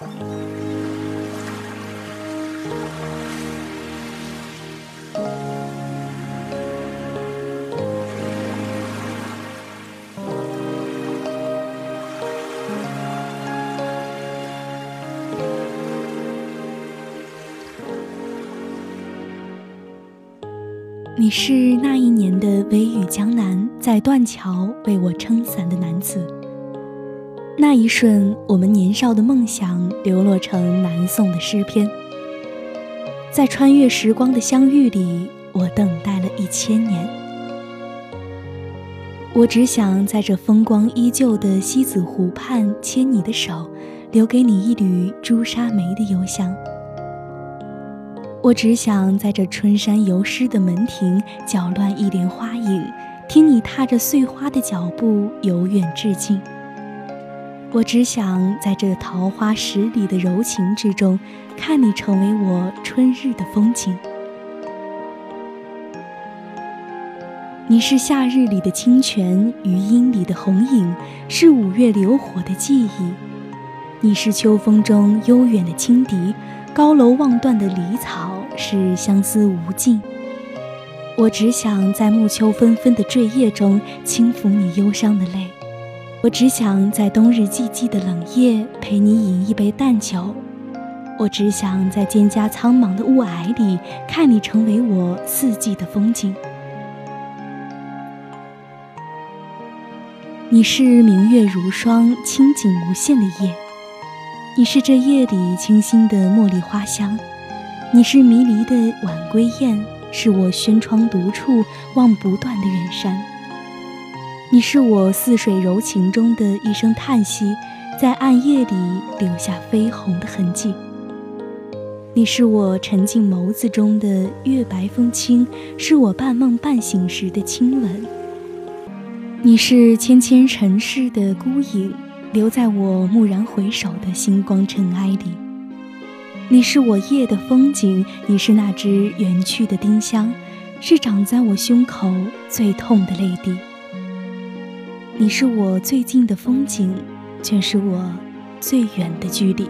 你是那一年的微雨江南，在断桥为我撑伞的男。那一瞬，我们年少的梦想流落成南宋的诗篇。在穿越时光的相遇里，我等待了一千年。我只想在这风光依旧的西子湖畔牵你的手，留给你一缕朱砂梅的幽香。我只想在这春山游诗的门庭搅乱一帘花影，听你踏着碎花的脚步由远至近。我只想在这桃花十里的柔情之中，看你成为我春日的风景。你是夏日里的清泉，余音里的红影，是五月流火的记忆。你是秋风中悠远的轻笛。高楼望断的离草是相思无尽，我只想在暮秋纷纷的坠叶中轻抚你忧伤的泪，我只想在冬日寂寂的冷夜陪你饮一杯淡酒，我只想在蒹葭苍茫的雾霭里看你成为我四季的风景。你是明月如霜、清景无限的夜。你是这夜里清新的茉莉花香，你是迷离的晚归雁，是我轩窗独处望不断的远山。你是我似水柔情中的一声叹息，在暗夜里留下绯红的痕迹。你是我沉静眸子中的月白风清，是我半梦半醒时的亲吻。你是纤纤尘世的孤影。留在我蓦然回首的星光尘埃里，你是我夜的风景，你是那只远去的丁香，是长在我胸口最痛的泪滴。你是我最近的风景，却是我最远的距离。